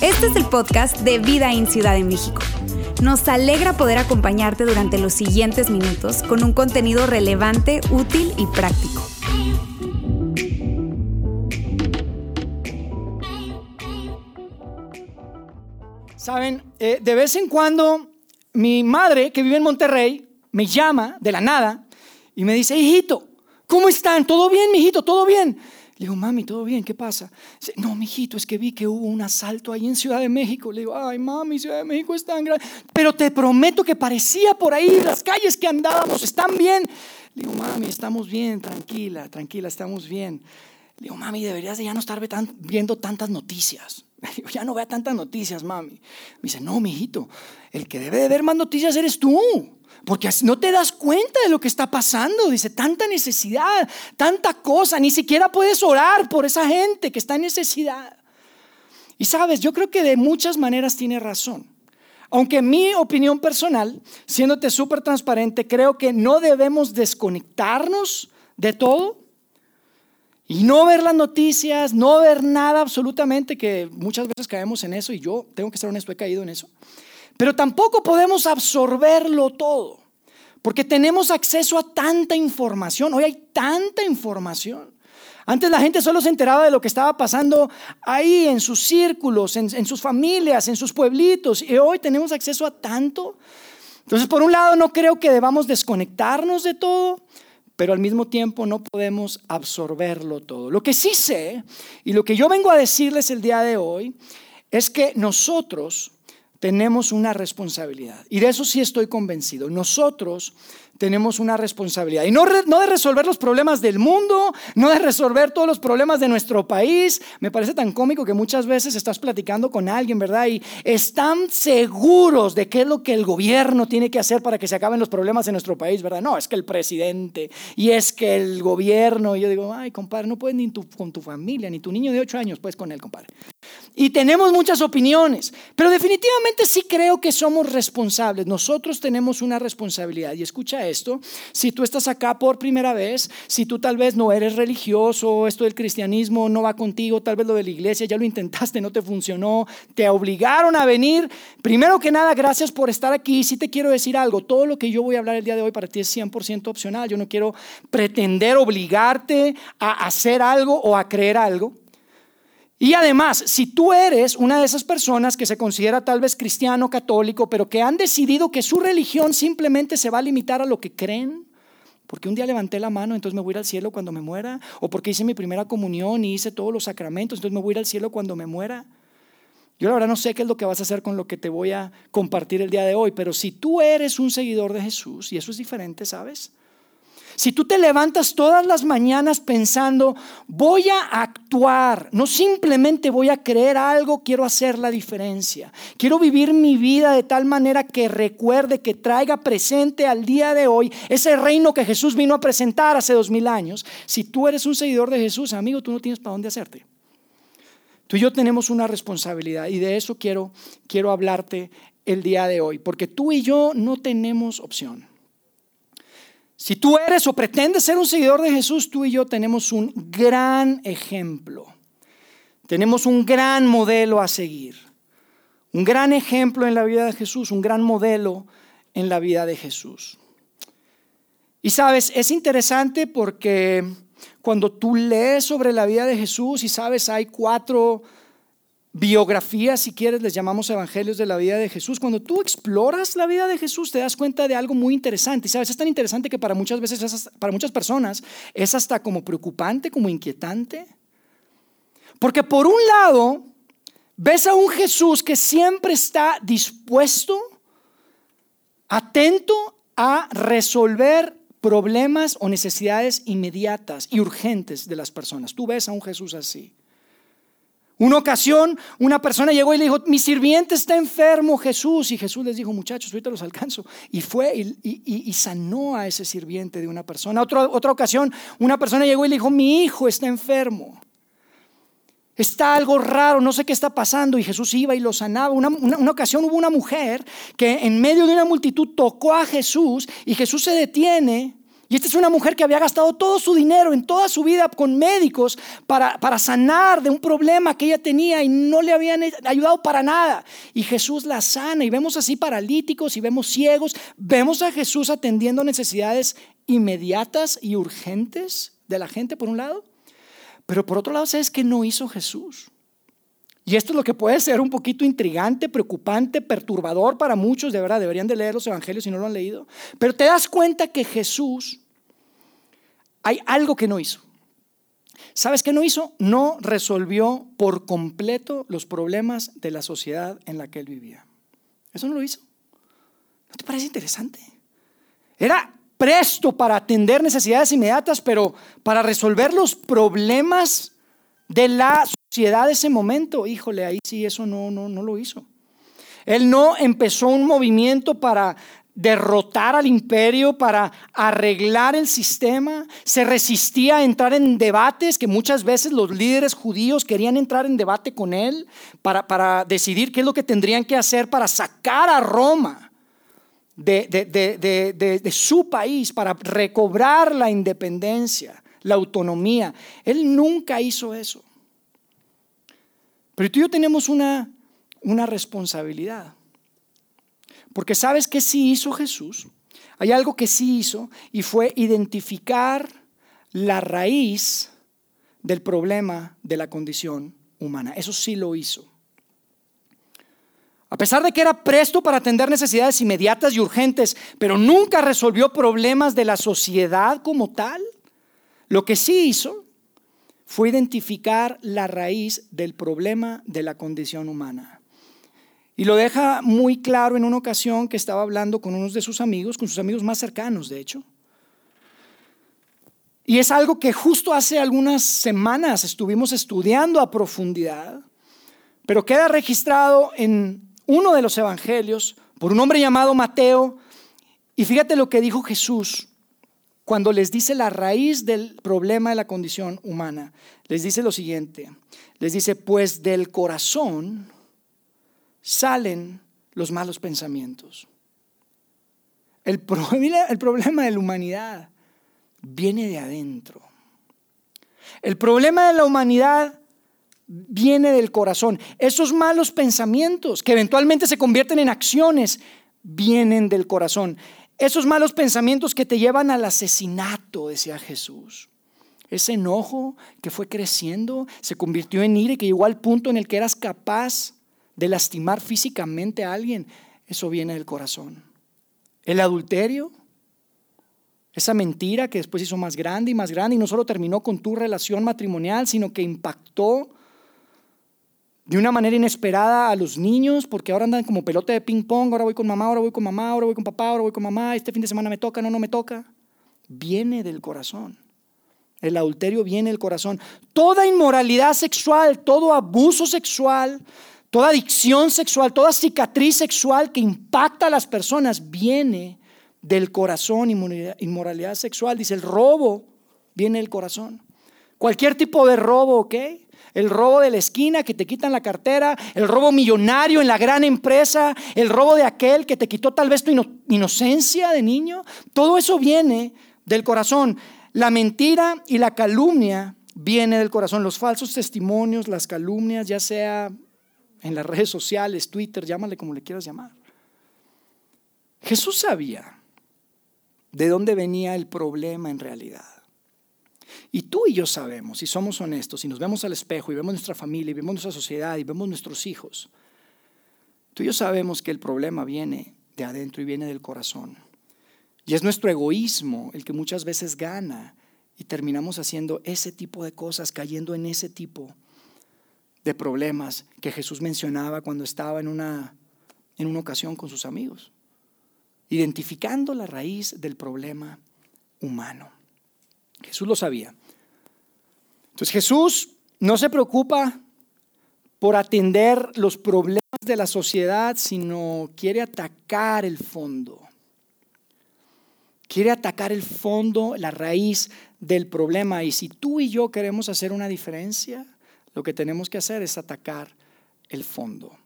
Este es el podcast de Vida en Ciudad de México. Nos alegra poder acompañarte durante los siguientes minutos con un contenido relevante, útil y práctico. Saben, eh, de vez en cuando mi madre, que vive en Monterrey, me llama de la nada y me dice, hijito, ¿cómo están? ¿Todo bien, mijito? ¿Todo bien? Le digo, mami, ¿todo bien? ¿Qué pasa? Dice, no, mijito, es que vi que hubo un asalto ahí en Ciudad de México. Le digo, ay, mami, Ciudad de México es tan grande. Pero te prometo que parecía por ahí, las calles que andábamos están bien. Le digo, mami, estamos bien, tranquila, tranquila, estamos bien. Le digo, mami, deberías de ya no estar viendo tantas noticias. Le digo, ya no vea tantas noticias, mami. Me dice, no, mijito, el que debe de ver más noticias eres tú. Porque no te das cuenta de lo que está pasando. Dice, tanta necesidad, tanta cosa. Ni siquiera puedes orar por esa gente que está en necesidad. Y sabes, yo creo que de muchas maneras tiene razón. Aunque mi opinión personal, siéndote súper transparente, creo que no debemos desconectarnos de todo y no ver las noticias, no ver nada absolutamente, que muchas veces caemos en eso y yo tengo que ser honesto, he caído en eso. Pero tampoco podemos absorberlo todo, porque tenemos acceso a tanta información. Hoy hay tanta información. Antes la gente solo se enteraba de lo que estaba pasando ahí en sus círculos, en, sus familias, en sus pueblitos, y hoy tenemos acceso a tanto. Entonces, por un lado, no creo que debamos desconectarnos de todo, pero al mismo tiempo no podemos absorberlo todo. Lo que sí sé, y lo que yo vengo a decirles el día de hoy, es que nosotros tenemos una responsabilidad. Y de eso sí estoy convencido. Nosotros tenemos una responsabilidad. Y no, no, de resolver los problemas del mundo, no de resolver todos los problemas de nuestro país. Me parece tan cómico que muchas veces estás platicando con alguien, ¿verdad? Y están seguros de qué es lo que el gobierno tiene que hacer para que se acaben los problemas de nuestro país, ¿verdad? No, es que el presidente y es que el gobierno. Y yo digo, ay, compadre, no puedes ni con tu familia, ni tu niño de ocho años, puedes con él, compadre. Y tenemos muchas opiniones, pero definitivamente sí creo que somos responsables. Nosotros tenemos una responsabilidad. Y escucha esto, si tú estás acá por primera vez, si tú tal vez no eres religioso, esto del cristianismo no va contigo, tal vez lo de la iglesia, ya lo intentaste, no te funcionó, te obligaron a venir. Primero que nada, gracias por estar aquí. Sí te quiero decir algo, todo lo que yo voy a hablar el día de hoy para ti es 100% opcional. Yo no quiero pretender obligarte a hacer algo o a creer algo. Y además, si tú eres una de esas personas que se considera tal vez cristiano, católico, pero que han decidido que su religión simplemente se va a limitar a lo que creen, porque un día levanté la mano, entonces me voy a ir al cielo cuando me muera, o porque hice mi primera comunión y hice todos los sacramentos, entonces me voy a ir al cielo cuando me muera. Yo la verdad no sé qué es lo que vas a hacer con lo que te voy a compartir el día de hoy, pero si tú eres un seguidor de Jesús, y eso es diferente, ¿sabes? Si tú te levantas todas las mañanas pensando, voy a actuar, no simplemente voy a creer algo, quiero hacer la diferencia. Quiero vivir mi vida de tal manera que recuerde, que traiga presente al día de hoy ese reino que Jesús vino a presentar hace dos mil años. Si tú eres un seguidor de Jesús, amigo, tú no tienes para dónde hacerte. Tú y yo tenemos una responsabilidad y de eso quiero, quiero hablarte el día de hoy, porque tú y yo no tenemos opción. Si tú eres o pretendes ser un seguidor de Jesús, tú y yo tenemos un gran ejemplo. Tenemos un gran modelo a seguir. Un gran ejemplo en la vida de Jesús, un gran modelo en la vida de Jesús. Y sabes, es interesante porque cuando tú lees sobre la vida de Jesús y sabes, hay cuatro biografías, si quieres, les llamamos evangelios de la vida de Jesús. Cuando tú exploras la vida de Jesús, te das cuenta de algo muy interesante. Y sabes, es tan interesante que para muchas veces, para muchas personas, es hasta como preocupante, como inquietante. Porque por un lado, ves a un Jesús que siempre está dispuesto, atento a resolver problemas o necesidades inmediatas y urgentes de las personas. Tú ves a un Jesús así. Una ocasión, una persona llegó y le dijo, mi sirviente está enfermo, Jesús. Y Jesús les dijo, muchachos, ahorita los alcanzo. Y fue y, sanó a ese sirviente de una persona. Otra, otra ocasión, una persona llegó y le dijo, mi hijo está enfermo. Está algo raro, no sé qué está pasando. Y Jesús iba y lo sanaba. Una, una ocasión hubo una mujer que en medio de una multitud tocó a Jesús y Jesús se detiene Y esta es una mujer que había gastado todo su dinero en toda su vida con médicos para, para, sanar de un problema que ella tenía y no le habían ayudado para nada. Y Jesús la sana y vemos así paralíticos y vemos ciegos. Vemos a Jesús atendiendo necesidades inmediatas y urgentes de la gente por un lado. Pero por otro lado, ¿sabes qué no hizo Jesús? Y esto es lo que puede ser un poquito intrigante, preocupante, perturbador para muchos, de verdad, deberían de leer los evangelios si no lo han leído. Pero te das cuenta que Jesús, hay algo que no hizo. ¿Sabes qué no hizo? No resolvió por completo los problemas de la sociedad en la que él vivía. Eso no lo hizo. ¿No te parece interesante? Era presto para atender necesidades inmediatas, pero para resolver los problemas de la sociedad de ese momento, híjole, ahí sí eso no, no, no lo hizo. Él no empezó un movimiento para derrotar al imperio, para arreglar el sistema, se resistía a entrar en debates, que muchas veces los líderes judíos querían entrar en debate con él para, para decidir qué es lo que tendrían que hacer para sacar a Roma de, de, de su país, para recobrar la independencia, la autonomía. Él nunca hizo eso. Pero tú y yo tenemos una, una responsabilidad. Porque sabes que sí hizo Jesús. Hay algo que sí hizo y fue identificar la raíz del problema de la condición humana. Eso sí lo hizo. A pesar de que era presto para atender necesidades inmediatas y urgentes, pero nunca resolvió problemas de la sociedad como tal, lo que sí hizo fue identificar la raíz del problema de la condición humana. Y lo deja muy claro en una ocasión que estaba hablando con unos de sus amigos, con sus amigos más cercanos, de hecho. Y es algo que justo hace algunas semanas estuvimos estudiando a profundidad, pero queda registrado en uno de los evangelios por un hombre llamado Mateo. Y fíjate lo que dijo Jesús cuando les dice la raíz del problema de la condición humana, les dice lo siguiente, les dice, pues del corazón salen los malos pensamientos. El problema, de la humanidad viene de adentro. El problema de la humanidad viene del corazón. Esos malos pensamientos que eventualmente se convierten en acciones vienen del corazón. Esos malos pensamientos que te llevan al asesinato, decía Jesús. Ese enojo que fue creciendo se convirtió en ira y que llegó al punto en el que eras capaz de lastimar físicamente a alguien. Eso viene del corazón. El adulterio, esa mentira que después hizo más grande y más grande y no solo terminó con tu relación matrimonial, sino que impactó de una manera inesperada a los niños, porque ahora andan como pelota de ping pong, ahora voy con mamá, ahora voy con mamá, ahora voy con papá, ahora voy con mamá, este fin de semana me toca, no, no me toca. Viene del corazón. El adulterio viene del corazón. Toda inmoralidad sexual, todo abuso sexual, toda adicción sexual, toda cicatriz sexual que impacta a las personas viene del corazón, inmoralidad sexual. Dice, el robo viene del corazón. Cualquier tipo de robo, ¿ok? El robo de la esquina que te quitan la cartera, el robo millonario en la gran empresa, el robo de aquel que te quitó tal vez tu inocencia de niño. Todo eso viene del corazón. La mentira y la calumnia viene del corazón. Los falsos testimonios, las calumnias, ya sea en las redes sociales, Twitter, llámale como le quieras llamar. Jesús sabía de dónde venía el problema en realidad. Y tú y yo sabemos, si somos honestos, si nos vemos al espejo y vemos nuestra familia y vemos nuestra sociedad y vemos nuestros hijos, tú y yo sabemos que el problema viene de adentro y viene del corazón. Y es nuestro egoísmo el que muchas veces gana y terminamos haciendo ese tipo de cosas, cayendo en ese tipo de problemas que Jesús mencionaba cuando estaba en una, en una ocasión con sus amigos, identificando la raíz del problema humano. Jesús lo sabía. Entonces Jesús no se preocupa por atender los problemas de la sociedad, sino quiere atacar el fondo. Quiere atacar el fondo, la raíz del problema. Y si tú y yo queremos hacer una diferencia, lo que tenemos que hacer es atacar el fondo,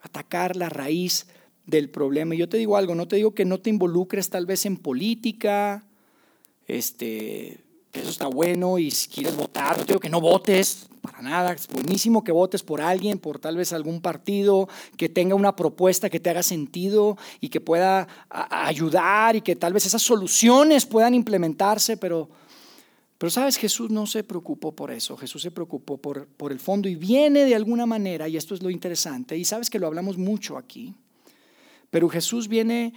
atacar la raíz del problema. Y yo te digo algo, no te digo que no te involucres tal vez en política, este, eso está bueno y si quieres votar, no digo que no votes, para nada, es buenísimo que votes por alguien, por tal vez algún partido que tenga una propuesta que te haga sentido y que pueda ayudar y que tal vez esas soluciones puedan implementarse, pero, pero sabes, Jesús no se preocupó por eso, Jesús se preocupó por, por el fondo y viene de alguna manera, y esto es lo interesante, y sabes que lo hablamos mucho aquí, pero Jesús viene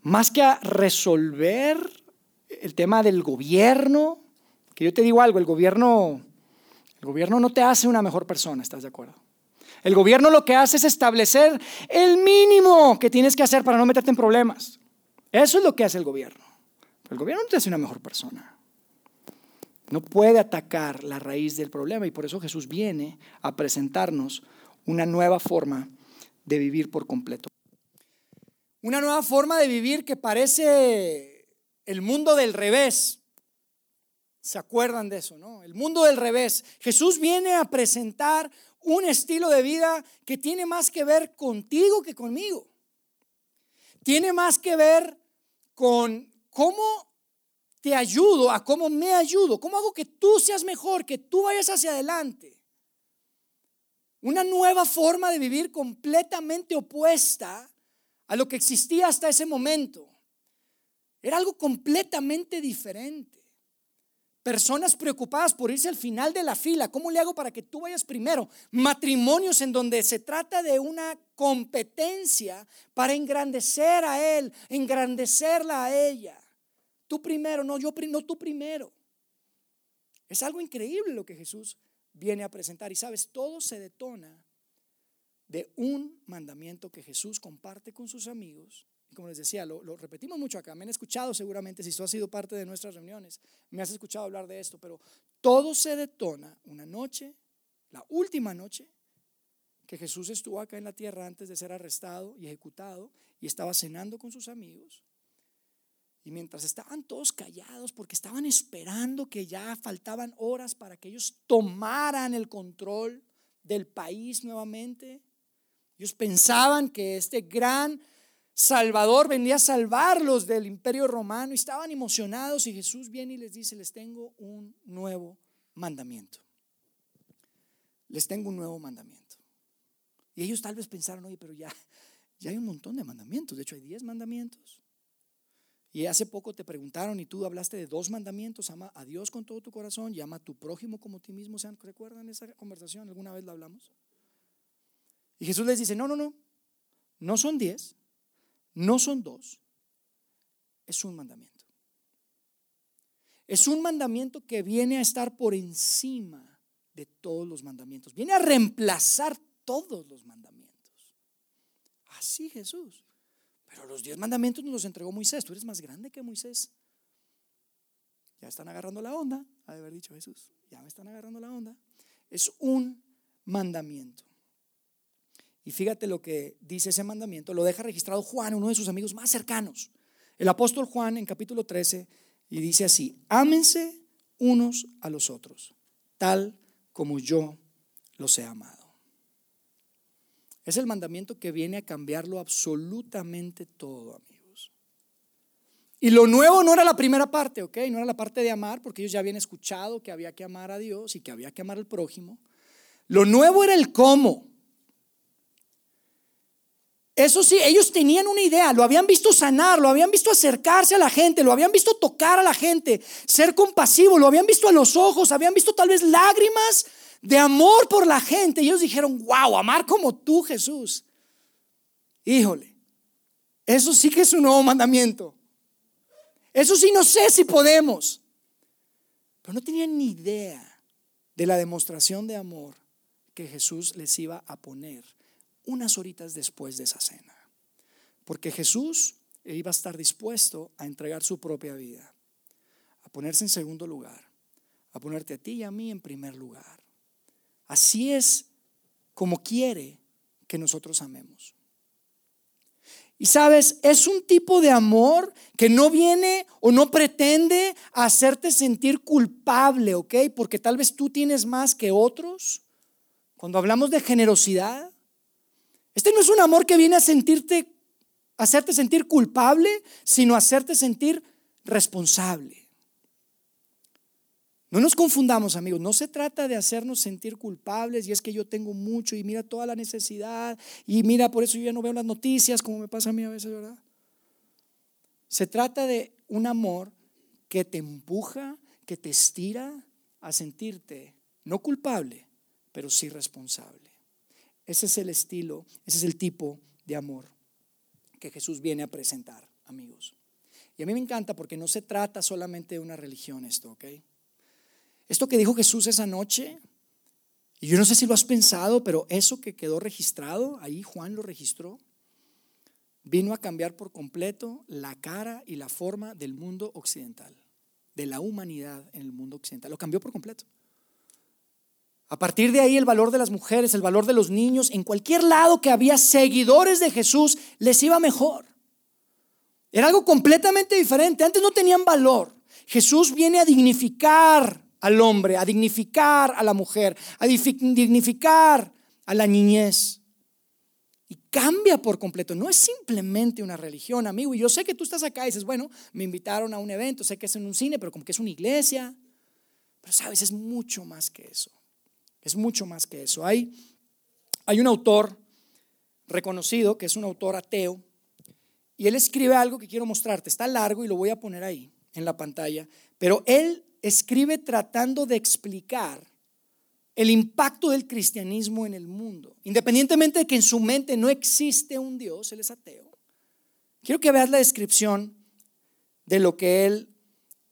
más que a resolver el tema del gobierno, que yo te digo algo, el gobierno, el gobierno no te hace una mejor persona, ¿estás de acuerdo? El gobierno lo que hace es establecer el mínimo que tienes que hacer para no meterte en problemas. Eso es lo que hace el gobierno. el gobierno no te hace una mejor persona. No puede atacar la raíz del problema y por eso Jesús viene a presentarnos una nueva forma de vivir por completo. Una nueva forma de vivir que parece el mundo del revés. ¿Se acuerdan de eso, no? El mundo del revés. Jesús viene a presentar un estilo de vida que tiene más que ver contigo que conmigo. Tiene más que ver con cómo te ayudo, a cómo me ayudo, cómo hago que tú seas mejor, que tú vayas hacia adelante. Una nueva forma de vivir completamente opuesta a lo que existía hasta ese momento. Era algo completamente diferente. Personas preocupadas por irse al final de la fila. ¿Cómo le hago para que tú vayas primero? Matrimonios en donde se trata de una competencia para engrandecer a él, engrandecerla a ella. Tú primero, no yo, no tú primero. Es algo increíble lo que Jesús viene a presentar. Y sabes, todo se detona de un mandamiento que Jesús comparte con sus amigos. Como les decía, lo, repetimos mucho acá. Me han escuchado seguramente, si tú has sido parte de nuestras reuniones, me has escuchado hablar de esto, pero todo se detona una noche, la última noche, que Jesús estuvo acá en la tierra antes de ser arrestado y ejecutado y estaba cenando con sus amigos. Y mientras estaban todos callados porque estaban esperando que ya faltaban horas para que ellos tomaran el control del país nuevamente, ellos pensaban que este gran Salvador venía a salvarlos del imperio romano y estaban emocionados y Jesús viene y les dice, les tengo un nuevo mandamiento. Les tengo un nuevo mandamiento. Y ellos tal vez pensaron, oye, pero ya, ya hay un montón de mandamientos. De hecho, hay diez mandamientos. Y hace poco te preguntaron y tú hablaste de dos mandamientos, ama a Dios con todo tu corazón y ama a tu prójimo como ti mismo. ¿Se recuerdan esa conversación? ¿Alguna vez la hablamos? Y Jesús les dice, no, no, no, no son diez, no son dos, es un mandamiento. Es un mandamiento que viene a estar por encima de todos los mandamientos, viene a reemplazar todos los mandamientos. Así Jesús. Pero los diez mandamientos nos los entregó Moisés, tú eres más grande que Moisés. Ya están agarrando la onda, ha de haber dicho Jesús, ya me están agarrando la onda. Es un mandamiento. Y fíjate lo que dice ese mandamiento, lo deja registrado Juan, uno de sus amigos más cercanos. El apóstol Juan en capítulo 13 y dice así, ámense unos a los otros, tal como yo los he amado. Es el mandamiento que viene a cambiarlo absolutamente todo, amigos. Y lo nuevo no era la primera parte, ¿ok? No era la parte de amar, porque ellos ya habían escuchado que había que amar a Dios y que había que amar al prójimo. Lo nuevo era el cómo. Eso sí, ellos tenían una idea, lo habían visto sanar, lo habían visto acercarse a la gente, lo habían visto tocar a la gente, ser compasivo, lo habían visto a los ojos, habían visto tal vez lágrimas de amor por la gente. Y ellos dijeron, wow, amar como tú, Jesús. Híjole, eso sí que es un nuevo mandamiento. Eso sí, no sé si podemos. Pero no tenían ni idea de la demostración de amor que Jesús les iba a poner unas horitas después de esa cena. Porque Jesús iba a estar dispuesto a entregar su propia vida, a ponerse en segundo lugar, a ponerte a ti y a mí en primer lugar. Así es como quiere que nosotros amemos. Y sabes, es un tipo de amor que no viene o no pretende hacerte sentir culpable, ¿ok? Porque tal vez tú tienes más que otros. Cuando hablamos de generosidad, este no es un amor que viene a sentirte, hacerte sentir culpable, sino a hacerte sentir responsable. No nos confundamos, amigos. No se trata de hacernos sentir culpables y es que yo tengo mucho y mira toda la necesidad y mira, por eso yo ya no veo las noticias como me pasa a mí a veces, ¿verdad? Se trata de un amor que te empuja, que te estira a sentirte no culpable, pero sí responsable. Ese es el estilo, ese es el tipo de amor que Jesús viene a presentar, amigos. Y a mí me encanta porque no se trata solamente de una religión esto, ¿ok? Esto que dijo Jesús esa noche, y yo no sé si lo has pensado, pero eso que quedó registrado, ahí Juan lo registró, vino a cambiar por completo la cara y la forma del mundo occidental, de la humanidad en el mundo occidental. Lo cambió por completo. A partir de ahí el valor de las mujeres, el valor de los niños, en cualquier lado que había seguidores de Jesús, les iba mejor. Era algo completamente diferente. Antes no tenían valor. Jesús viene a dignificar al hombre, a dignificar a la mujer, a dignificar a la niñez. Y cambia por completo. No es simplemente una religión, amigo. Y yo sé que tú estás acá y dices, bueno, me invitaron a un evento, sé que es en un cine, pero como que es una iglesia. Pero sabes, es mucho más que eso. Es mucho más que eso. Hay, hay un autor reconocido que es un autor ateo y él escribe algo que quiero mostrarte. Está largo y lo voy a poner ahí en la pantalla. Pero él escribe tratando de explicar el impacto del cristianismo en el mundo. Independientemente de que en su mente no existe un Dios, él es ateo. Quiero que veas la descripción de lo que él,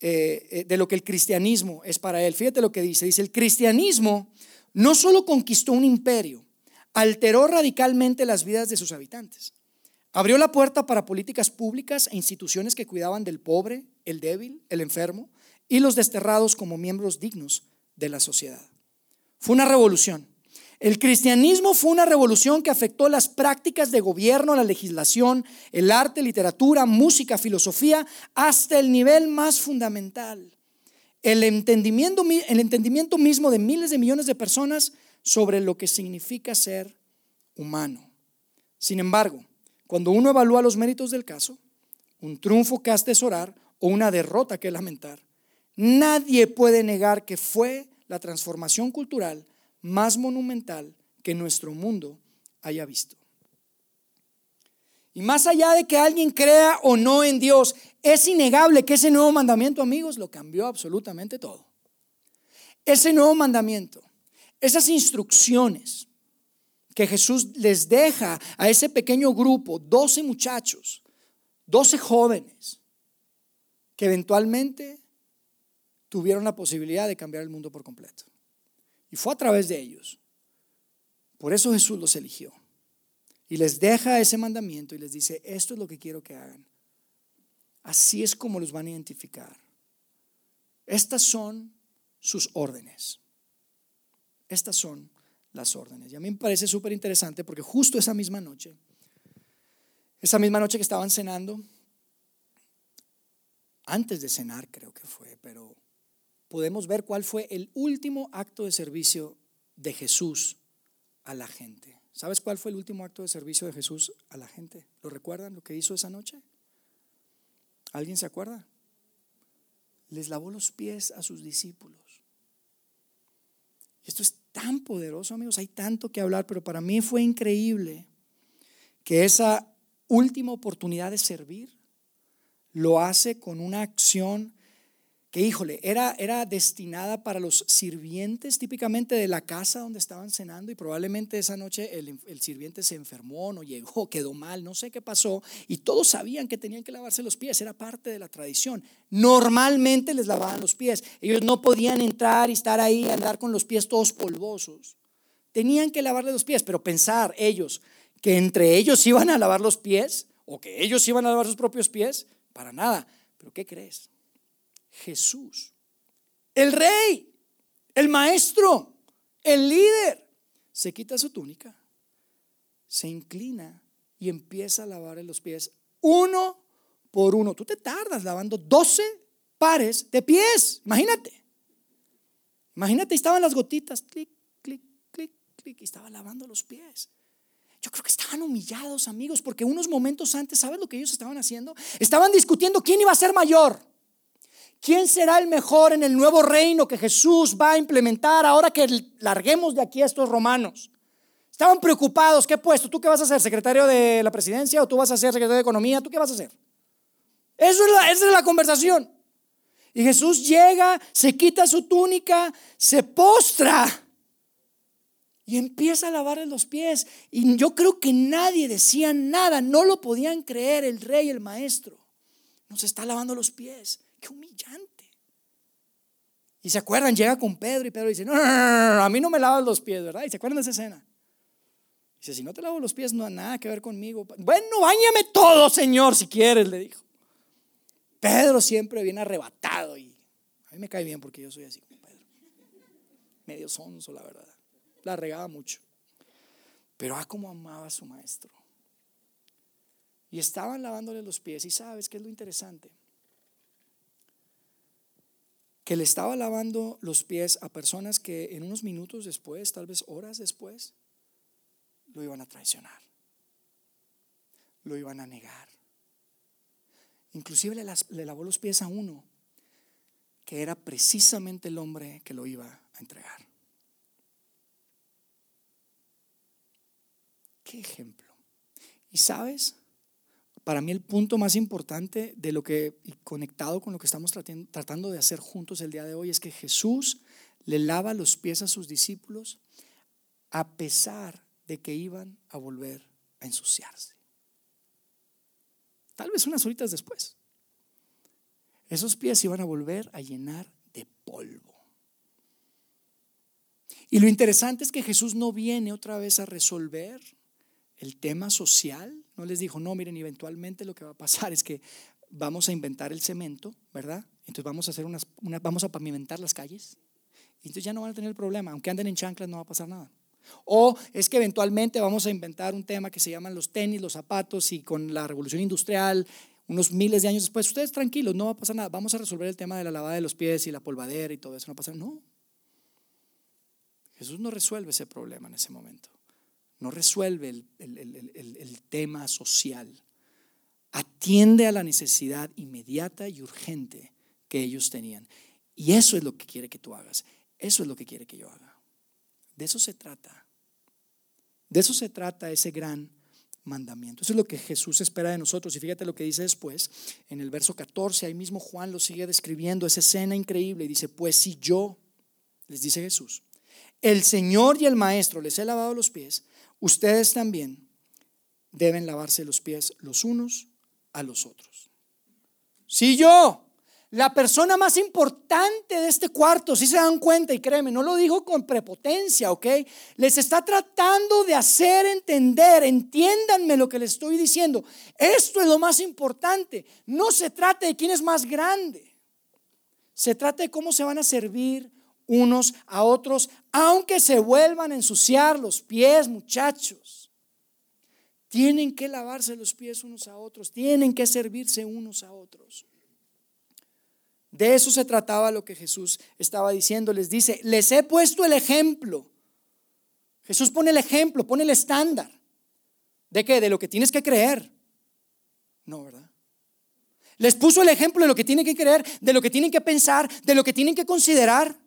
eh, eh, de lo que el cristianismo es para él. Fíjate lo que dice. Dice, el cristianismo no solo conquistó un imperio, alteró radicalmente las vidas de sus habitantes. Abrió la puerta para políticas públicas e instituciones que cuidaban del pobre, el débil, el enfermo, y los desterrados como miembros dignos de la sociedad. Fue una revolución. El cristianismo fue una revolución que afectó las prácticas de gobierno, la legislación, el arte, literatura, música, filosofía, hasta el nivel más fundamental. El entendimiento, el entendimiento mismo de miles de millones de personas sobre lo que significa ser humano. Sin embargo, cuando uno evalúa los méritos del caso, un triunfo que atesorar o una derrota que lamentar, Nadie puede negar que fue la transformación cultural más monumental que nuestro mundo haya visto. Más allá de que alguien crea o no en Dios, es innegable que ese nuevo mandamiento, amigos, lo cambió absolutamente todo. Ese nuevo mandamiento, esas instrucciones que Jesús les deja a ese pequeño grupo, 12 muchachos, 12 jóvenes, que eventualmente tuvieron la posibilidad de cambiar el mundo por completo. Y fue a través de ellos. Por eso Jesús los eligió. Y les deja ese mandamiento y les dice, esto es lo que quiero que hagan. Así es como los van a identificar. Estas son sus órdenes. Estas son las órdenes. Y a mí me parece súper interesante porque justo esa misma noche, esa misma noche que estaban cenando, antes de cenar creo que fue, pero podemos ver cuál fue el último acto de servicio de Jesús a la gente. ¿Sabes cuál fue el último acto de servicio de Jesús a la gente? ¿Lo recuerdan lo que hizo esa noche? ¿Alguien se acuerda? Les lavó los pies a sus discípulos. Esto es tan poderoso, amigos, hay tanto que hablar, pero para mí fue increíble que esa última oportunidad de servir lo hace con una acción que híjole, era, era destinada para los sirvientes típicamente de la casa donde estaban cenando y probablemente esa noche el, sirviente se enfermó, no llegó, quedó mal, no sé qué pasó y todos sabían que tenían que lavarse los pies, era parte de la tradición. Normalmente les lavaban los pies, ellos no podían entrar y estar ahí, andar con los pies todos polvosos. Tenían que lavarle los pies, pero pensar ellos que entre ellos iban a lavar los pies o que ellos iban a lavar sus propios pies, para nada. Pero ¿qué crees? Jesús. El rey, el maestro, el líder, se quita su túnica, se inclina y empieza a lavar los pies uno por uno. Tú te tardas lavando 12 pares de pies, imagínate. Imagínate, estaban las gotitas, clic, clic, clic, clic, y estaba lavando los pies. Yo creo que estaban humillados, amigos, porque unos momentos antes, ¿sabes lo que ellos estaban haciendo? Estaban discutiendo quién iba a ser mayor. ¿Quién será el mejor en el nuevo reino que Jesús va a implementar ahora que larguemos de aquí a estos romanos? Estaban preocupados, ¿qué puesto? ¿Tú qué vas a ser? ¿Secretario de la presidencia o tú vas a ser secretario de economía? ¿Tú qué vas a hacer? Eso es la, esa es la conversación. Y Jesús llega, se quita su túnica, se postra y empieza a lavarle los pies. Y yo creo que nadie decía nada, no lo podían creer el rey, el maestro. Nos está lavando los pies. Qué humillante. Y se acuerdan, llega con Pedro y Pedro dice, no, a mí no me lavas los pies, ¿verdad? Y se acuerdan de esa escena. Dice, si no te lavo los pies, no hay nada que ver conmigo. Bueno, bañame todo, Señor, si quieres, le dijo. Pedro siempre viene arrebatado y a mí me cae bien porque yo soy así como Pedro. Medio sonso, la verdad. La regaba mucho. Pero ah, como amaba a su maestro. Y estaban lavándole los pies. Y sabes qué es lo interesante. Que estaba lavando los pies a personas que en unos minutos después, tal vez horas después, lo iban a traicionar, lo iban a negar. Inclusive le, lavó los pies a uno que era precisamente el hombre que lo iba a entregar. ¿Qué ejemplo? Y sabes, para mí el punto más importante de lo que, y conectado con lo que estamos tratando de hacer juntos el día de hoy, es que Jesús le lava los pies a sus discípulos a pesar de que iban a volver a ensuciarse. Tal vez unas horitas después. Esos pies iban a volver a llenar de polvo. Y lo interesante es que Jesús no viene otra vez a resolver el tema social. No les dijo, no, miren, eventualmente lo que va a pasar es que vamos a inventar el cemento, ¿verdad? Entonces vamos a hacer unas, vamos a pavimentar las calles. Y entonces ya no van a tener problema. Aunque anden en chanclas, no va a pasar nada. O es que eventualmente vamos a inventar un tema que se llaman los tenis, los zapatos y con la revolución industrial, unos miles de años después, ustedes tranquilos, no va a pasar nada, vamos a resolver el tema de la lavada de los pies y la polvadera y todo eso, no pasa No. Jesús no resuelve ese problema en ese momento. No resuelve el, tema social. Atiende a la necesidad inmediata y urgente que ellos tenían. Y eso es lo que quiere que tú hagas. Eso es lo que quiere que yo haga. De eso se trata. De eso se trata ese gran mandamiento. Eso es lo que Jesús espera de nosotros. Y fíjate lo que dice después, en el verso 14, ahí mismo Juan lo sigue describiendo, esa escena increíble, y dice, pues si yo, les dice Jesús, el Señor y el Maestro les he lavado los pies, ustedes también deben lavarse los pies los unos a los otros. Si yo, la persona más importante de este cuarto, si se dan cuenta, y créeme, no lo dijo con prepotencia, ¿ok? Les está tratando de hacer entender, entiéndanme lo que les estoy diciendo. Esto es lo más importante. No se trata de quién es más grande. Se trata de cómo se van a servir unos a otros, aunque se vuelvan a ensuciar los pies, muchachos. Tienen que lavarse los pies unos a otros, tienen que servirse unos a otros. De eso se trataba lo que Jesús estaba diciendo. Les dice, les he puesto el ejemplo. Jesús pone el ejemplo, pone el estándar. ¿De qué? De lo que tienes que creer. No, ¿verdad? Les puso el ejemplo de lo que tienen que creer, de lo que tienen que pensar, de lo que tienen que considerar.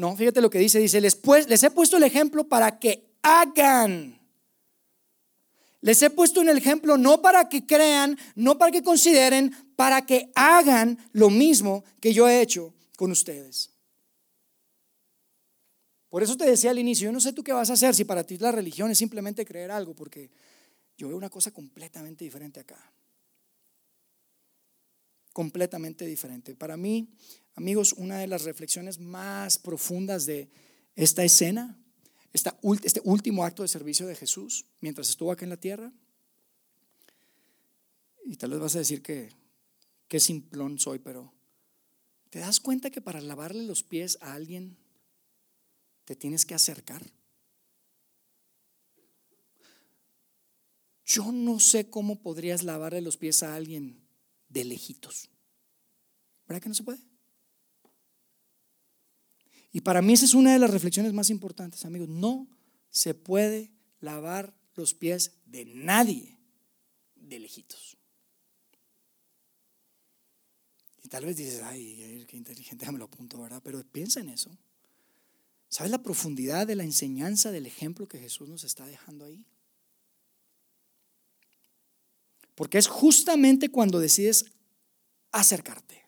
No, fíjate lo que dice. Dice, les, pues, les he puesto el ejemplo para que hagan. Les he puesto un ejemplo no para que crean, no para que consideren, para que hagan lo mismo que yo he hecho con ustedes. Por eso te decía al inicio, yo no sé tú qué vas a hacer si para ti la religión es simplemente creer algo, porque yo veo una cosa completamente diferente acá. Completamente diferente. Para mí, amigos, una de las reflexiones más profundas de esta escena, este último acto de servicio de Jesús mientras estuvo acá en la tierra, y tal vez vas a decir que qué simplón soy, pero ¿te das cuenta que para lavarle los pies a alguien te tienes que acercar? Yo no sé cómo podrías lavarle los pies a alguien de lejitos. ¿Verdad que no se puede? Y para mí esa es una de las reflexiones más importantes, amigos. No se puede lavar los pies de nadie de lejitos. Y tal vez dices, ay, qué inteligente, ya me lo apunto, ¿verdad? Pero piensa en eso. ¿Sabes la profundidad de la enseñanza, del ejemplo que Jesús nos está dejando ahí? Porque es justamente cuando decides acercarte,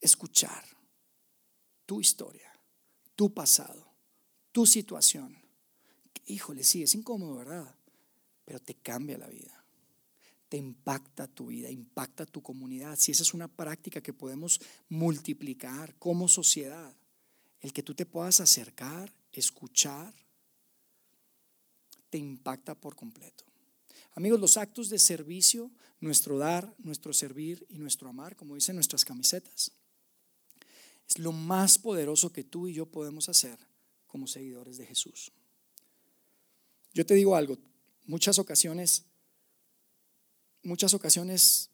escuchar tu historia, tu pasado, tu situación. Híjole, sí, es incómodo, ¿verdad? Pero te cambia la vida. Te impacta tu vida, impacta tu comunidad. Si esa es una práctica que podemos multiplicar como sociedad, el que tú te puedas acercar, escuchar, te impacta por completo. Amigos, los actos de servicio, nuestro dar, nuestro servir y nuestro amar, como dicen nuestras camisetas, es lo más poderoso que tú y yo podemos hacer como seguidores de Jesús. Yo te digo algo, muchas ocasiones, muchas ocasiones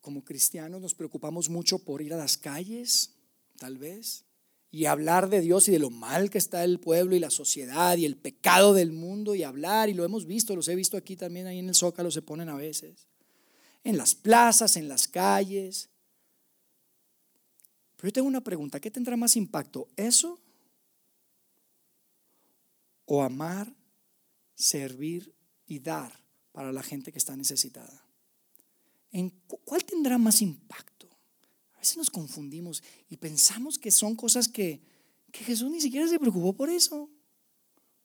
como cristianos nos preocupamos mucho por ir a las calles, tal vez, y hablar de Dios y de lo mal que está el pueblo y la sociedad y el pecado del mundo y hablar, y lo hemos visto, los he visto aquí también, ahí en el Zócalo se ponen a veces, en las plazas, en las calles. Pero yo tengo una pregunta, ¿qué tendrá más impacto? ¿Eso? ¿O amar, servir y dar para la gente que está necesitada? ¿En ¿Cuál tendrá más impacto? veces nos confundimos y pensamos que son cosas que, Jesús ni siquiera se preocupó por eso.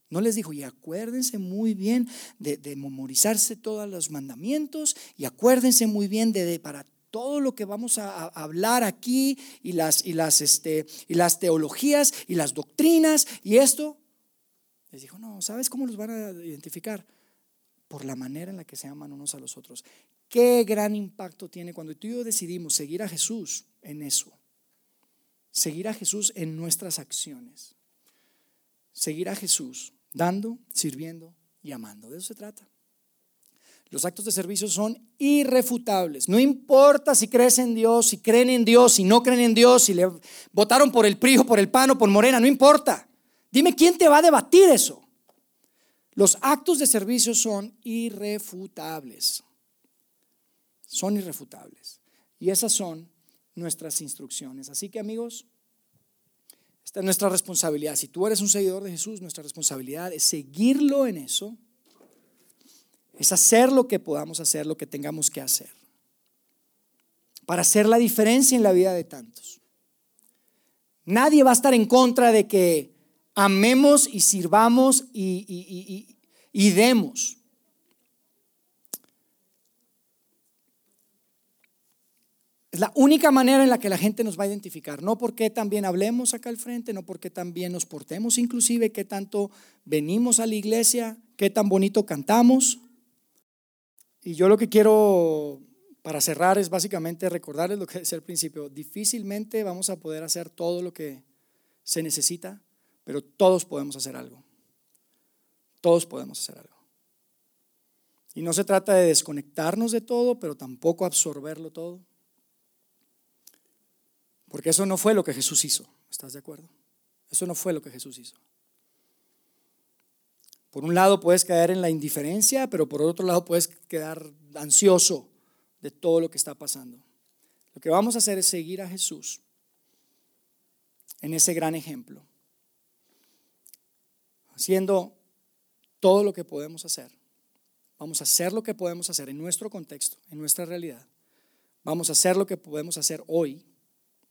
No les dijo, y acuérdense muy bien de, memorizarse todos los mandamientos y acuérdense muy bien de, para todo lo que vamos a, hablar aquí y las, y, las, este, y las teologías y las doctrinas y esto. Les dijo, no, ¿sabes cómo los van a identificar? Por la manera en la que se aman unos a los otros. Qué gran impacto tiene cuando tú y yo decidimos seguir a Jesús en eso. Seguir a Jesús en nuestras acciones. Seguir a Jesús dando, sirviendo y amando. De eso se trata. Los actos de servicio son irrefutables. No importa si crees en Dios, si creen en Dios, si no creen en Dios, si le votaron por el PRI o por el PAN o por Morena, no importa. Dime quién te va a debatir eso. Los actos de servicio son irrefutables son irrefutables. Y esas son nuestras instrucciones. Así que amigos, esta es nuestra responsabilidad. Si tú eres un seguidor de Jesús, nuestra responsabilidad es seguirlo en eso, es hacer lo que podamos hacer, lo que tengamos que hacer, para hacer la diferencia en la vida de tantos. Nadie va a estar en contra de que amemos y sirvamos y, demos. Es la única manera en la que la gente nos va a identificar, no porque también hablemos acá al frente, no porque también nos portemos inclusive, qué tanto venimos a la iglesia, qué tan bonito cantamos. Y yo lo que quiero para cerrar es básicamente recordarles lo que decía al principio, difícilmente vamos a poder hacer todo lo que se necesita, pero todos podemos hacer algo. Todos podemos hacer algo. Y no se trata de desconectarnos de todo, pero tampoco absorberlo todo. Porque eso no fue lo que Jesús hizo. ¿Estás de acuerdo? Eso no fue lo que Jesús hizo. Por un lado puedes caer en la indiferencia, pero por otro lado puedes quedar ansioso de todo lo que está pasando. Lo que vamos a hacer es seguir a Jesús en ese gran ejemplo, haciendo todo lo que podemos hacer. Vamos a hacer lo que podemos hacer en nuestro contexto, en nuestra realidad. Vamos a hacer lo que podemos hacer hoy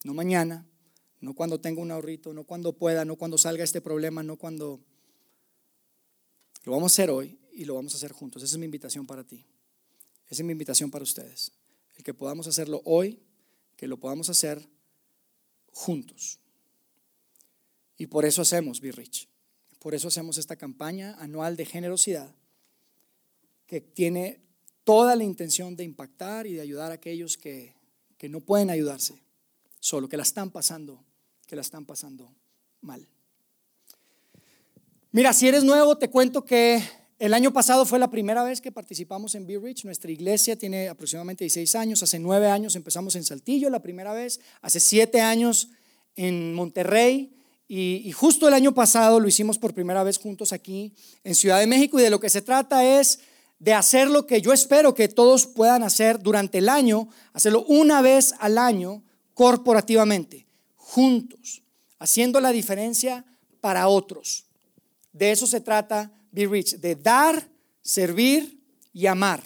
no mañana, no cuando tenga un ahorrito, no cuando pueda, no cuando salga este problema, no cuando... Lo vamos a hacer hoy y lo vamos a hacer juntos. Esa es mi invitación para ti. Esa es mi invitación para ustedes. El que podamos hacerlo hoy, que lo podamos hacer juntos. Y por eso hacemos Be Rich. Por eso hacemos esta campaña anual de generosidad que tiene toda la intención de impactar y de ayudar a aquellos que, que no pueden ayudarse solo, que la están pasando, que la están pasando mal. Mira, si eres nuevo, te cuento que el año pasado fue la primera vez que participamos en Be Rich. Nuestra iglesia tiene aproximadamente 16 años. Hace nueve años empezamos en Saltillo la primera vez. Hace siete años en Monterrey. Y, y, justo el año pasado lo hicimos por primera vez juntos aquí en Ciudad de México. Y de lo que se trata es de hacer lo que yo espero que todos puedan hacer durante el año, hacerlo una vez al año corporativamente, juntos, haciendo la diferencia para otros. De eso se trata Be Rich, de dar, servir y amar.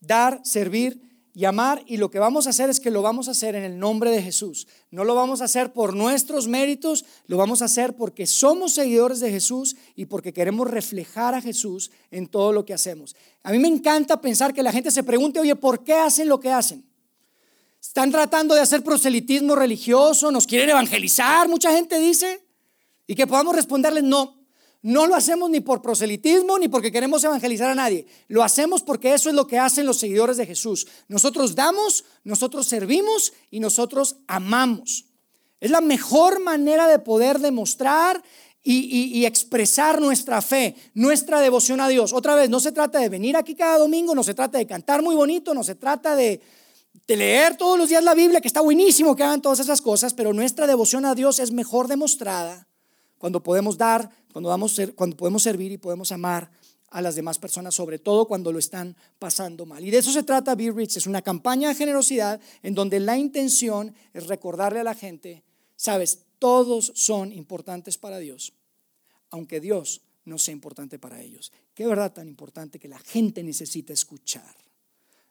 Dar, servir y amar. Y lo que vamos a hacer es que lo vamos a hacer en el nombre de Jesús. No lo vamos a hacer por nuestros méritos, lo vamos a hacer porque somos seguidores de Jesús y porque queremos reflejar a Jesús en todo lo que hacemos. A mí me encanta pensar que la gente se pregunte, oye, ¿por qué hacen lo que hacen? Están tratando de hacer proselitismo religioso, nos quieren evangelizar, mucha gente dice, y que podamos responderles, no, no lo hacemos ni por proselitismo ni porque queremos evangelizar a nadie. Lo hacemos porque eso es lo que hacen los seguidores de Jesús. Nosotros damos, nosotros servimos y nosotros amamos. Es la mejor manera de poder demostrar y, expresar nuestra fe, nuestra devoción a Dios. Otra vez, no se trata de venir aquí cada domingo, no se trata de cantar muy bonito, no se trata de, leer todos los días la Biblia, que está buenísimo que hagan todas esas cosas, pero nuestra devoción a Dios es mejor demostrada cuando podemos dar, cuando, podemos servir y podemos amar a las demás personas, sobre todo cuando lo están pasando mal. Y de eso se trata Be Rich, es una campaña de generosidad en donde la intención es recordarle a la gente, sabes, todos son importantes para Dios, aunque Dios no sea importante para ellos. Qué verdad tan importante que la gente necesita escuchar.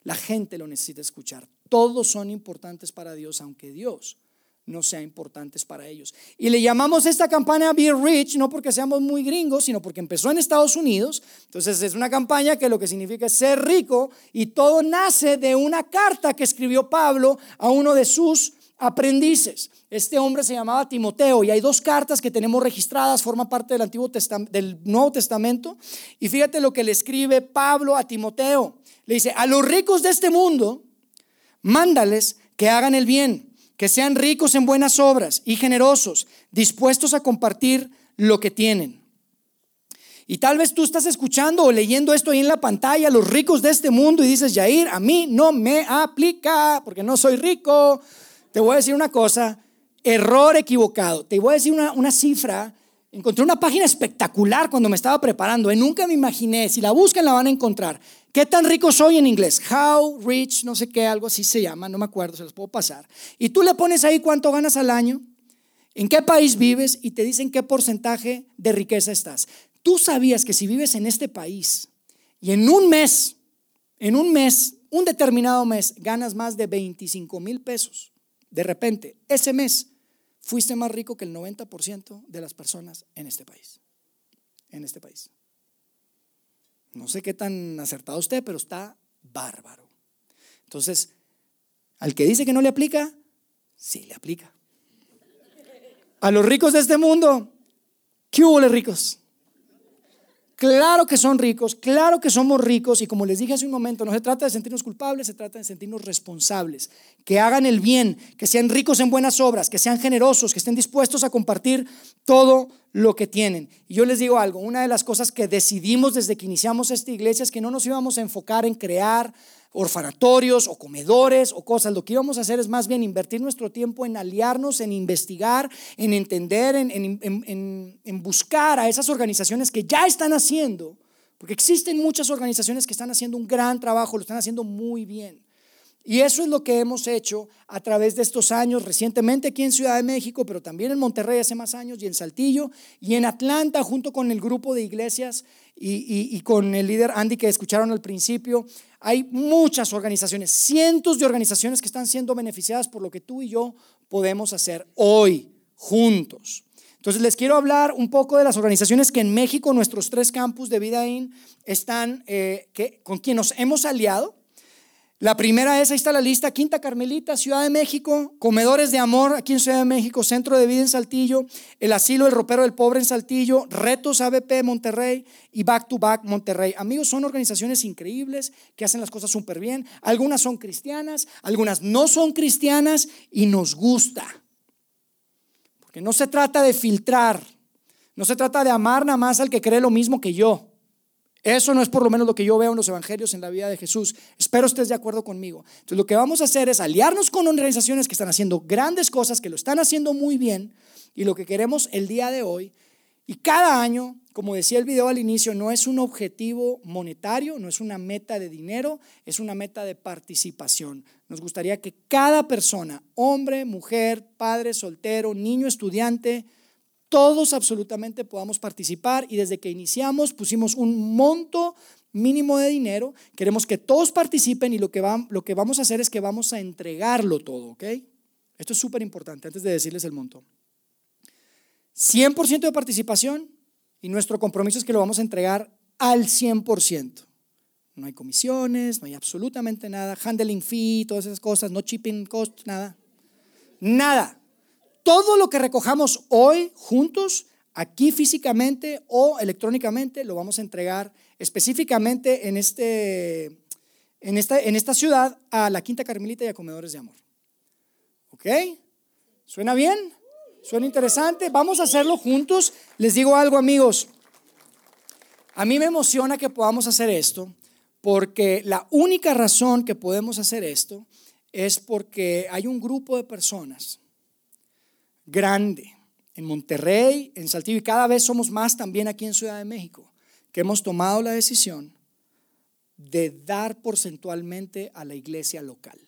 La gente lo necesita escuchar. Todos son importantes para Dios, aunque Dios no sean importantes para ellos. Y le llamamos esta campaña Be Rich, no porque seamos muy gringos, sino porque empezó en Estados Unidos. Entonces es una campaña que lo que significa es ser rico y todo nace de una carta que escribió Pablo a uno de sus aprendices. Este hombre se llamaba Timoteo y hay dos cartas que tenemos registradas, forma parte del, Antiguo del Nuevo Testamento. Y fíjate lo que le escribe Pablo a Timoteo. Le dice, a los ricos de este mundo, mándales que hagan el bien que sean ricos en buenas obras y generosos, dispuestos a compartir lo que tienen. Y tal vez tú estás escuchando o leyendo esto ahí en la pantalla, los ricos de este mundo, y dices, Yair, a mí no me aplica porque no soy rico. Te voy a decir una cosa, error equivocado. Te voy a decir una, una cifra. Encontré una página espectacular cuando me estaba preparando. Y nunca me imaginé, si la buscan la van a encontrar. ¿Qué tan rico soy en inglés? How rich, no sé qué, algo así se llama, no me acuerdo, se los puedo pasar. Y tú le pones ahí cuánto ganas al año, en qué país vives y te dicen qué porcentaje de riqueza estás. Tú sabías que si vives en este país y en un mes, en un mes, un determinado mes, ganas más de 25 mil pesos, de repente, ese mes, fuiste más rico que el 90% de las personas en este país. En este país. No sé qué tan acertado usted, pero está bárbaro. Entonces, al que dice que no le aplica, sí le aplica. A los ricos de este mundo, ¿qué hubo, ricos? Claro que son ricos, claro que somos ricos y como les dije hace un momento, no se trata de sentirnos culpables, se trata de sentirnos responsables, que hagan el bien, que sean ricos en buenas obras, que sean generosos, que estén dispuestos a compartir todo lo que tienen. Y yo les digo algo, una de las cosas que decidimos desde que iniciamos esta iglesia es que no nos íbamos a enfocar en crear orfanatorios o comedores o cosas. Lo que íbamos a hacer es más bien invertir nuestro tiempo en aliarnos, en investigar, en entender, en, buscar a esas organizaciones que ya están haciendo, porque existen muchas organizaciones que están haciendo un gran trabajo, lo están haciendo muy bien. Y eso es lo que hemos hecho a través de estos años, recientemente aquí en Ciudad de México, pero también en Monterrey hace más años y en Saltillo y en Atlanta junto con el grupo de iglesias y, con el líder Andy que escucharon al principio. Hay muchas organizaciones, cientos de organizaciones que están siendo beneficiadas por lo que tú y yo podemos hacer hoy juntos. Entonces les quiero hablar un poco de las organizaciones que en México, nuestros tres campus de Vidaín, están, eh, que, con quien nos hemos aliado la primera es, ahí está la lista, Quinta Carmelita, Ciudad de México, Comedores de Amor aquí en Ciudad de México, Centro de Vida en Saltillo, el Asilo El Ropero del Pobre en Saltillo, Retos ABP Monterrey y Back to Back Monterrey. Amigos, son organizaciones increíbles que hacen las cosas súper bien. Algunas son cristianas, algunas no son cristianas y nos gusta. Porque no se trata de filtrar, no se trata de amar nada más al que cree lo mismo que yo. Eso no es por lo menos lo que yo veo en los evangelios en la vida de Jesús. Espero estés de acuerdo conmigo. Entonces lo que vamos a hacer es aliarnos con organizaciones que están haciendo grandes cosas, que lo están haciendo muy bien. Y lo que queremos el día de hoy Y cada año, como decía el video al inicio, no es un objetivo monetario, no es una meta de dinero, es una meta de participación. Nos gustaría que cada persona, hombre, mujer, padre, soltero, niño, estudiante, todos absolutamente podamos participar y desde que iniciamos pusimos un monto mínimo de dinero, queremos que todos participen y lo que, vamos a hacer es que vamos a entregarlo todo, ¿ok? Esto es súper importante antes de decirles el monto. 100% de participación y nuestro compromiso es que lo vamos a entregar al 100%. No hay comisiones, no hay absolutamente nada, handling fee, todas esas cosas, no shipping cost, nada. Nada. Todo lo que recojamos hoy juntos, aquí físicamente o electrónicamente, lo vamos a entregar específicamente en, este, en, esta, en esta ciudad a la Quinta Carmelita y a Comedores de Amor. ¿Ok? ¿Suena bien? Suena interesante. Vamos a hacerlo juntos. Les digo algo, amigos. A mí me emociona que podamos hacer esto, porque la única razón que podemos hacer esto es porque hay un grupo de personas grande en Monterrey, en Saltillo, y cada vez somos más también aquí en Ciudad de México, que hemos tomado la decisión de dar porcentualmente a la iglesia local,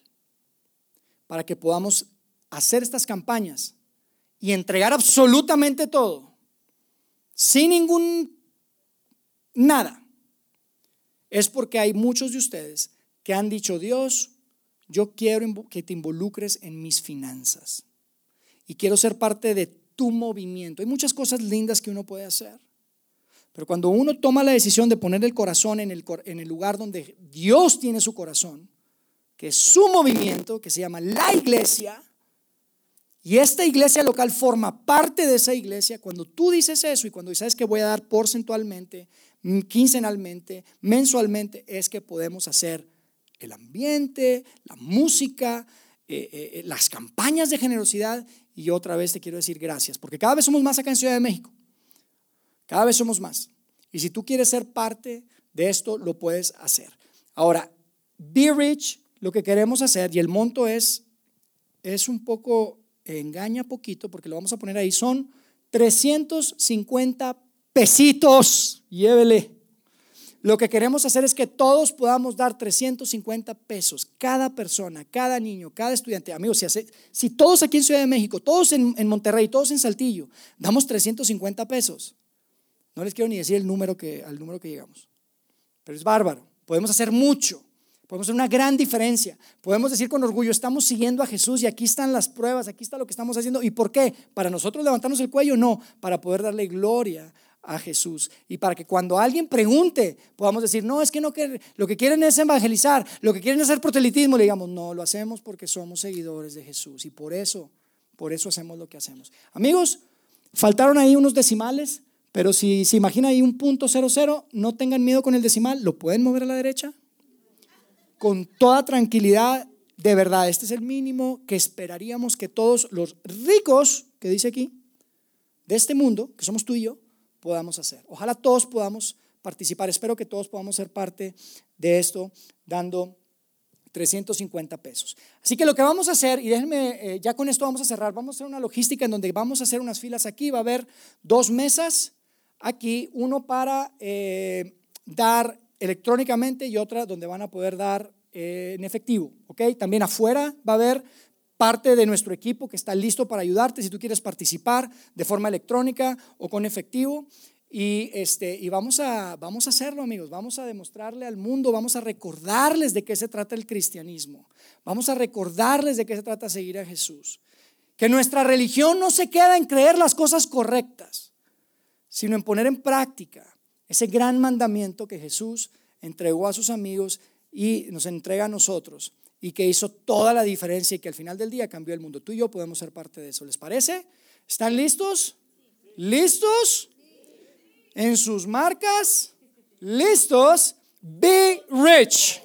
para que podamos hacer estas campañas y entregar absolutamente todo, sin ningún nada, es porque hay muchos de ustedes que han dicho, Dios, yo quiero que te involucres en mis finanzas y quiero ser parte de tu movimiento. Hay muchas cosas lindas que uno puede hacer. Pero cuando uno toma la decisión de poner el corazón en el, en el lugar donde Dios tiene su corazón, que es su movimiento, que se llama la iglesia, y esta iglesia local forma parte de esa iglesia. Cuando tú dices eso y cuando sabes que voy a dar porcentualmente, mm, quincenalmente, mensualmente, es que podemos hacer el ambiente, la música, eh, eh, eh, las campañas de generosidad. Y otra vez te quiero decir gracias, porque cada vez somos más acá en Ciudad de México. Cada vez somos más. Y si tú quieres ser parte de esto, lo puedes hacer. Ahora, Be Rich, lo que queremos hacer, y el monto es, es un poco engaña poquito porque lo vamos a poner ahí, son 350 pesitos. Llévele. Lo que queremos hacer es que todos podamos dar 350 pesos, cada persona, cada niño, cada estudiante. Amigos, si, todos aquí en Ciudad de México, todos en, en, Monterrey, todos en Saltillo, damos 350 pesos, no les quiero ni decir el número que, al número que llegamos, pero es bárbaro. Podemos hacer mucho. Podemos hacer una gran diferencia. Podemos decir con orgullo, estamos siguiendo a Jesús y aquí están las pruebas, aquí está lo que estamos haciendo. ¿Y por qué? ¿Para nosotros levantarnos el cuello? No, para poder darle gloria a Jesús. Y para que cuando alguien pregunte, podamos decir, no, es que no que lo que quieren es evangelizar, lo que quieren es hacer proselitismo, le digamos, no, lo hacemos porque somos seguidores de Jesús y por eso, por eso hacemos lo que hacemos. Amigos, faltaron ahí unos decimales, pero si se imagina ahí un punto cero cero, no tengan miedo con el decimal, lo pueden mover a la derecha con toda tranquilidad, de verdad, este es el mínimo que esperaríamos que todos los ricos, que dice aquí, de este mundo, que somos tú y yo, podamos hacer. Ojalá todos podamos participar. Espero que todos podamos ser parte de esto dando 350 pesos. Así que lo que vamos a hacer, y déjenme, eh, ya con esto vamos a cerrar, vamos a hacer una logística en donde vamos a hacer unas filas aquí, va a haber dos mesas aquí, uno para eh, dar electrónicamente y otra donde van a poder dar eh, en efectivo. ¿ok? También afuera va a haber parte de nuestro equipo que está listo para ayudarte si tú quieres participar de forma electrónica o con efectivo. Y, este, y vamos, a, vamos a hacerlo, amigos. Vamos a demostrarle al mundo, vamos a recordarles de qué se trata el cristianismo. Vamos a recordarles de qué se trata seguir a Jesús. Que nuestra religión no se queda en creer las cosas correctas, sino en poner en práctica ese gran mandamiento que Jesús entregó a sus amigos y nos entrega a nosotros y que hizo toda la diferencia y que al final del día cambió el mundo. Tú y yo podemos ser parte de eso. ¿Les parece? ¿Están listos? ¿Listos? En sus marcas, listos. Be rich.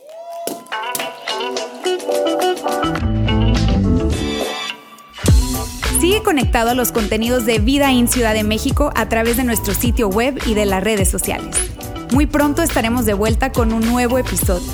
Sigue conectado a los contenidos de Vida en Ciudad de México a través de nuestro sitio web y de las redes sociales. Muy pronto estaremos de vuelta con un nuevo episodio.